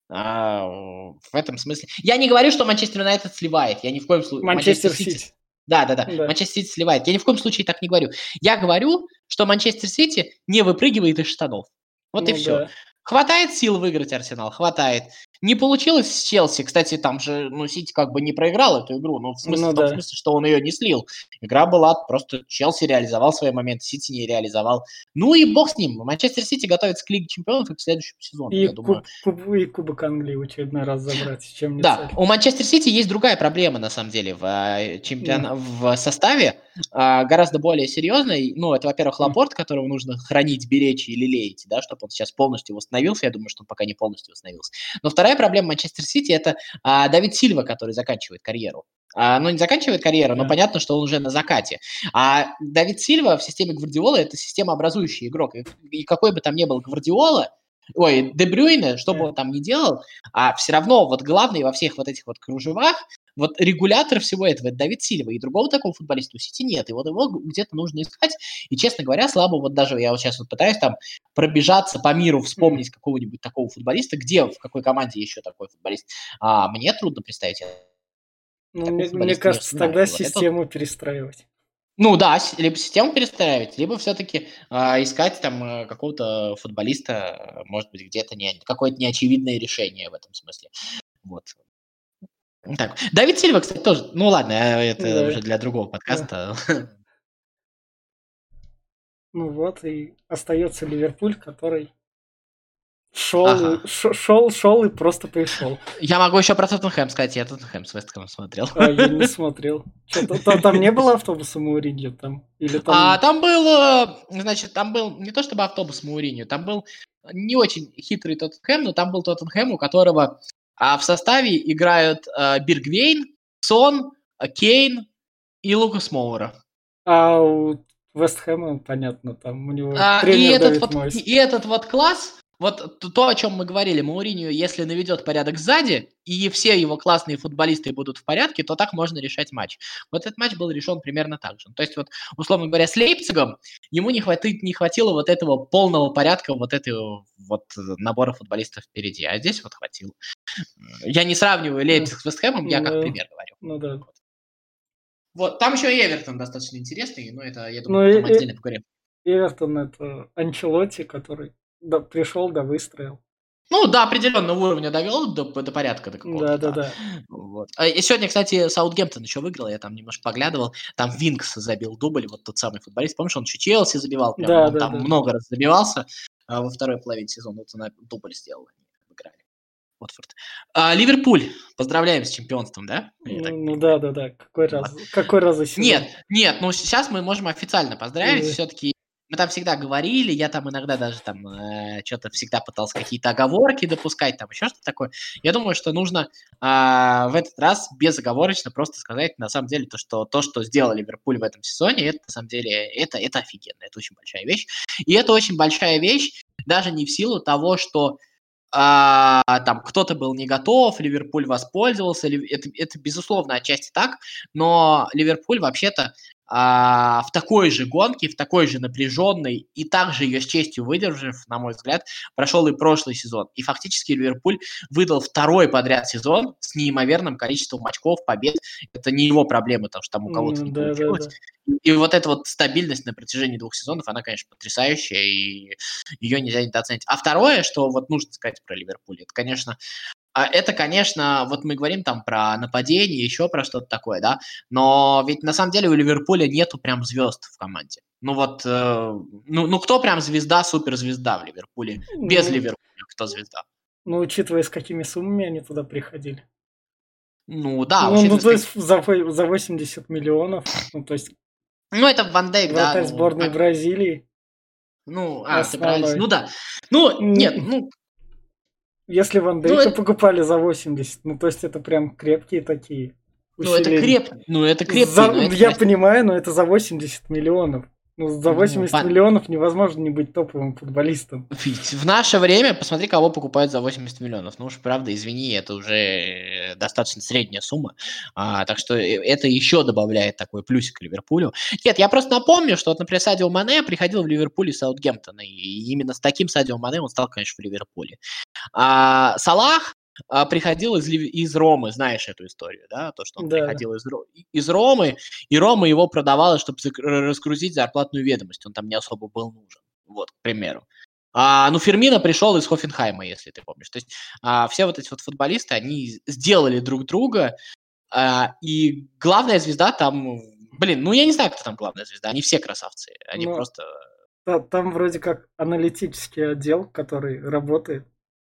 А, в этом смысле. Я не говорю, что Манчестер Юнайтед сливает. Я ни в коем случае... Манчестер Сити. Да, да, да, да. Манчестер Сити сливает. Я ни в коем случае так не говорю. Я говорю, что Манчестер Сити не выпрыгивает из штанов. Вот ну, и все. Да. Хватает сил выиграть Арсенал? Хватает. Не получилось с Челси. Кстати, там же, ну, Сити как бы не проиграл эту игру, ну, в смысле, ну, в том да. смысле, что он ее не слил. Игра была просто Челси реализовал свои моменты, Сити не реализовал. Ну и бог с ним. Манчестер Сити готовится к Лиге Чемпионов и к следующему сезону, и я думаю. Куб, и Кубок Англии в очередной раз забрать. Чем не да, цель. у Манчестер Сити есть другая проблема, на самом деле, в, э, чемпион... mm. в составе, а, гораздо более серьезная. Ну, это, во-первых, Лапорт, которого нужно хранить, беречь и лелеять, да, чтобы он сейчас полностью восстановился. Я думаю, что он пока не полностью восстановился. Но вторая проблема Манчестер Сити – это а, Давид Сильва, который заканчивает карьеру. А, ну, не заканчивает карьеру, но понятно, что он уже на закате. А Давид Сильва в системе Гвардиола – это системообразующий игрок. И, и какой бы там ни был Гвардиола, ой, Дебрюйне, что бы он там ни делал, а все равно вот главный во всех вот этих вот кружевах, вот регулятор всего этого – это Давид Сильва, и другого такого футболиста у Сити нет, и вот его где-то нужно искать, и, честно говоря, слабо вот даже я вот сейчас вот пытаюсь там пробежаться по миру, вспомнить какого-нибудь такого футболиста, где, в какой команде еще такой футболист, а мне трудно представить. Ну, мне, мне кажется, тогда вот систему это... перестраивать. Ну да, либо систему перестраивать, либо все-таки э, а, искать там э, какого-то футболиста, может быть, где-то не, какое-то неочевидное решение в этом смысле. Вот. Так, Давид Сильва, кстати, тоже. Ну ладно, э, это да. уже для другого подкаста. Да. Ну вот, и остается Ливерпуль, который Шел, ага. шел, шел и просто пришел. Я могу еще про Тоттенхэм сказать. Я Тоттенхэм с Вестхэмом смотрел. А, я не смотрел. Там, там не было автобуса Мауриньо? Там, или там... А, там был, значит, там был не то чтобы автобус Мауриньо, там был не очень хитрый Тоттенхэм, но там был Тоттенхэм, у которого а, в составе играют а, Биргвейн, Сон, Кейн и Лукас Моура. А у Вестхэма, понятно, там у него а, и этот, вот, и этот вот класс вот то, о чем мы говорили, Мауринию, если наведет порядок сзади, и все его классные футболисты будут в порядке, то так можно решать матч. Вот этот матч был решен примерно так же. То есть, вот, условно говоря, с Лейпцигом ему не, хватит, не хватило вот этого полного порядка, вот этого вот набора футболистов впереди, а здесь вот хватило. Я не сравниваю Лейпциг ну, с Вестхэмом, я как ну, пример говорю. Ну да. Вот, там еще и Эвертон достаточно интересный, но это, я думаю, ну, потом отдельно поговорим. Эвертон это Анчелотти, который да, пришел, да, выстроил. Ну, до определенного уровня довел, до, до порядка до какого-то. Да, да, да. Вот. А, и сегодня, кстати, Саутгемптон еще выиграл, я там немножко поглядывал. Там Винкс забил дубль, вот тот самый футболист. Помнишь, он еще Челси забивал, прям, да, он да, там да. много раз забивался а во второй половине сезона. Вот он дубль сделал, выиграли. Уотфорд. А, Ливерпуль, поздравляем с чемпионством, да? Ну, ну да, да, да. Какой раз? Какой раз сезон? Нет, нет, ну сейчас мы можем официально поздравить. Mm. Все-таки мы там всегда говорили, я там иногда даже там э, что-то всегда пытался какие-то оговорки допускать, там еще что-то такое. Я думаю, что нужно э, в этот раз безоговорочно просто сказать на самом деле то, что то, что сделал Ливерпуль в этом сезоне, это на самом деле это это офигенно, это очень большая вещь. И это очень большая вещь даже не в силу того, что а, там кто-то был не готов, Ливерпуль воспользовался, это, это безусловно отчасти так, но Ливерпуль вообще-то а, в такой же гонке, в такой же напряженной и также ее с честью выдержав, на мой взгляд, прошел и прошлый сезон. И фактически Ливерпуль выдал второй подряд сезон с неимоверным количеством очков, побед. Это не его проблема, потому что там у кого-то не да, получилось. Да, да. И вот эта вот стабильность на протяжении двух сезонов, она, конечно, потрясающая, и ее нельзя недооценить. А второе, что вот нужно сказать про Ливерпуль, это, конечно, это, конечно, вот мы говорим там про нападение, еще про что-то такое, да, но ведь на самом деле у Ливерпуля нету прям звезд в команде. Ну вот, э, ну, ну кто прям звезда, суперзвезда в Ливерпуле? Без ну, Ливерпуля кто звезда? Ну, учитывая, с какими суммами они туда приходили. Ну, да. Ну, ну то есть за, за 80 миллионов, ну, то есть... Ну, это Ван Дейк, да. Ну, сборной как... Бразилии. Ну, а, ты правильно. Ну, да. Ну, нет, ну, если Ван Дейка ну, покупали за 80, ну то есть это прям крепкие такие. Ну это креп, ну это крепкие. За... Это я понимаю, но это за 80 миллионов. Ну, за 80 ну, миллионов невозможно не быть топовым футболистом. В наше время, посмотри, кого покупают за 80 миллионов. Ну уж, правда, извини, это уже э, достаточно средняя сумма. А, так что э, это еще добавляет такой плюсик Ливерпулю. Нет, я просто напомню, что, вот, например, Садио Мане приходил в Ливерпуль из Саутгемптона. И именно с таким Садио Мане он стал, конечно, в Ливерпуле. А, Салах а, приходил из, из Ромы, знаешь эту историю, да, то, что он да. приходил из, из Ромы, и Рома его продавала, чтобы раскрутить зарплатную ведомость, он там не особо был нужен, вот, к примеру. А, ну, Фермина пришел из Хофенхайма, если ты помнишь. То есть а, все вот эти вот футболисты, они сделали друг друга, а, и главная звезда там... Блин, ну я не знаю, кто там главная звезда, они все красавцы, они Ну, просто... та- там вроде как аналитический отдел, который работает,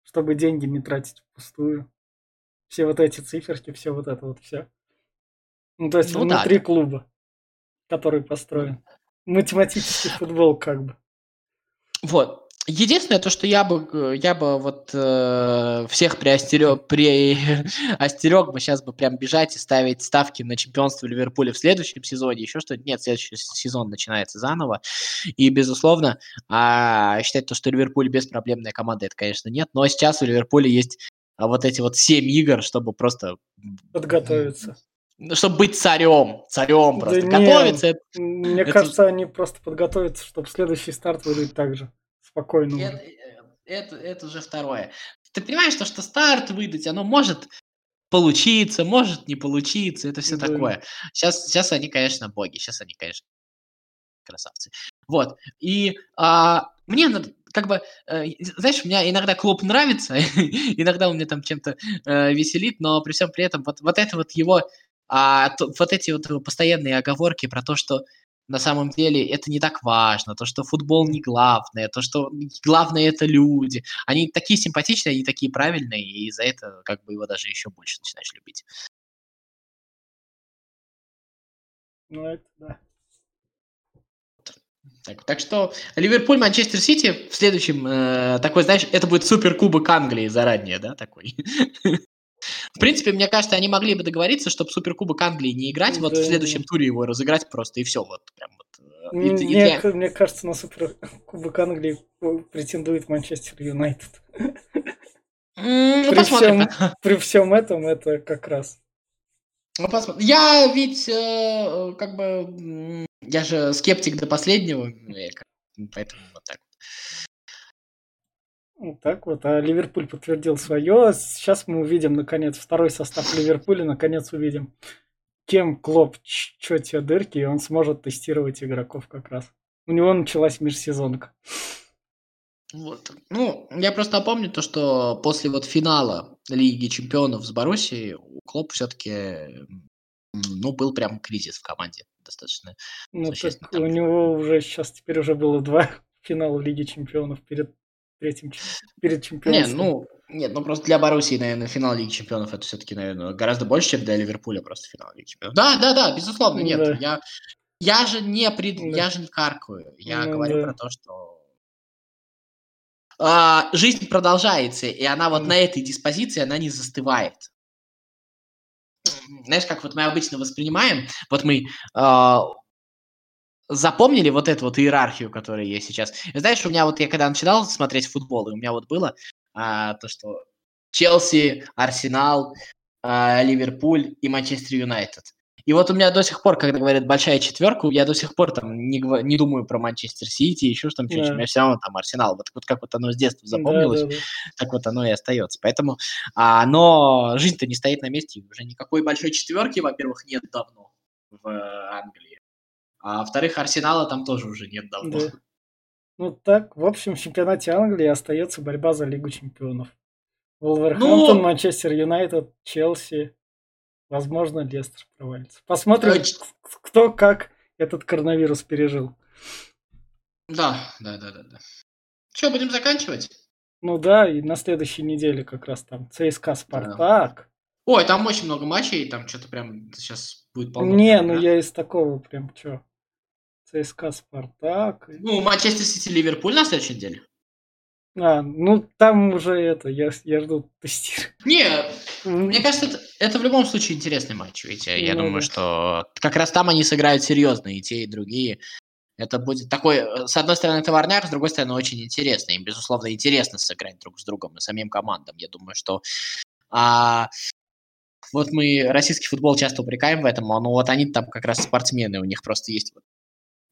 чтобы деньги не тратить впустую. Все вот эти циферки, все вот это вот все. Ну, то есть Ну да, внутри клуба, который построен. Математический футбол как бы. Вот. Единственное, то, что я бы, э, я бы вот э, всех приостерег, при, остерег бы сейчас бы прям бежать и ставить ставки на чемпионство Ливерпуля в следующем сезоне, еще что-то. Нет, следующий сезон начинается заново. И, безусловно, а, считать то, что Ливерпуль беспроблемная команда, это, конечно, нет. Но сейчас у Ливерпуля есть а, вот эти вот семь игр, чтобы просто... Подготовиться. ну, Чтобы быть царем. Царем Да просто. не, Готовиться. это- Мне Это- кажется, они просто подготовятся, чтобы следующий старт выдать так же. Спокойно Это, уже. это, это уже второе. Ты понимаешь, то, что старт выдать, оно может получиться, может не получиться, это все Да. такое. Сейчас, сейчас они, конечно, боги, сейчас они, конечно, красавцы. Вот. И а, мне, как бы, э, знаешь, меня иногда клуб нравится, [LAUGHS] иногда он мне там чем-то э, веселит, но при всем при этом вот, вот это вот его, а, то- вот эти вот его постоянные оговорки про то, что на самом деле это не так важно, то, что футбол не главное, то, что главное это люди. Они такие симпатичные, они такие правильные, и за это как бы его даже еще больше начинаешь любить. Ну, это да. Так, так что Ливерпуль, Манчестер Сити в следующем э, такой, знаешь, это будет супер кубок Англии заранее, да, такой. [LAUGHS] В принципе, мне кажется, они могли бы договориться, чтобы Суперкубок Англии не играть, вот в Да. следующем туре его разыграть просто, и все, вот прям вот. э, и- и Мне, для- мне кажется, на супер Кубок Англии претендует Манчестер Юнайтед. Ну, При посмотрим. всем, при всем этом это как раз. Ну, посмотрим. Я ведь, э, как бы, я же скептик до последнего, как- поэтому вот так. Вот так вот. А Ливерпуль подтвердил свое. Сейчас мы увидим, наконец, второй состав Ливерпуля. Наконец увидим, кем Клоп, что те дырки, и он сможет тестировать игроков как раз. У него началась межсезонка. Вот. Ну, я просто напомню то, что после вот финала Лиги Чемпионов с Боруссией у Клоп все-таки, ну, был прям кризис в команде достаточно. Ну, так там. у него уже сейчас теперь уже было два [LAUGHS] финала Лиги Чемпионов перед перед Не, чемпионством. ну, нет, ну просто для Боруссии, наверное, финал Лиги Чемпионов это все-таки, наверное, гораздо больше, чем для Ливерпуля просто финал Лиги Чемпионов. Да, да, да, безусловно, нет. Да. Я, я же не пред... Да. я же не каркаю. Я Ну говорю да. про то, что а, жизнь продолжается, и она вот Мгм. на этой диспозиции, она не застывает. Знаешь, как вот мы обычно воспринимаем, вот мы а, запомнили вот эту вот иерархию, которая есть сейчас. И знаешь, у меня вот, я когда начинал смотреть футбол, и у меня вот было а, то, что Челси, Арсенал, а, Ливерпуль и Манчестер Юнайтед. И вот у меня до сих пор, когда говорят большая четверка, я до сих пор там не, не думаю про Манчестер Сити, еще что там что-нибудь. Да. У меня все равно там Арсенал. Вот, вот как вот оно с детства запомнилось, да, да. так вот оно и остается. Поэтому, а, но жизнь-то не стоит на месте, уже никакой большой четверки, во-первых, нет давно в э, Англии. А во-вторых, Арсенала там тоже уже нет давно. Да. Ну так, в общем, в чемпионате Англии остается борьба за Лигу чемпионов. Волверхэмптон, Ну- Манчестер Юнайтед, Челси. Возможно, Лестер провалится. Посмотрим, Э, ч- к- кто как этот коронавирус пережил. Да, да, да, да, да. Что, будем заканчивать? Ну да, и на следующей неделе как раз там ЦСКА Спартак. Ой, там очень много матчей, там что-то прям сейчас будет полно. Не, ну да? я из такого прям чё. ЦСКА Спартак. Ну, Манчестер Сити, Ливерпуль на следующей неделе. А, ну там уже это, я, я жду тестирования. [LAUGHS] Не, мне кажется, это, это в любом случае интересный матч, ведь я Ну думаю, да. что как раз там они сыграют серьезно, и те, и другие. Это будет такой, э, с одной стороны, товарняк, с другой стороны, очень интересно. Им, безусловно, интересно сыграть друг с другом и самим командам. Я думаю, что а, вот мы российский футбол часто упрекаем в этом, но вот они там как раз спортсмены, у них просто есть вот,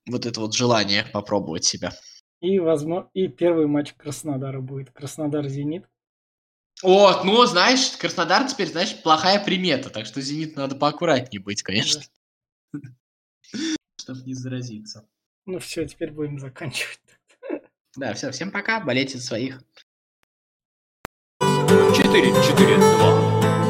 вот это вот желание попробовать себя. И, возможно, и первый матч Краснодара будет. Краснодар-Зенит. Вот, ну, знаешь, Краснодар теперь, знаешь, плохая примета, так что Зенит надо поаккуратнее быть, конечно. Чтобы не заразиться. Ну все, теперь будем заканчивать. Да, все, всем пока, болейте за своих. 4, 4,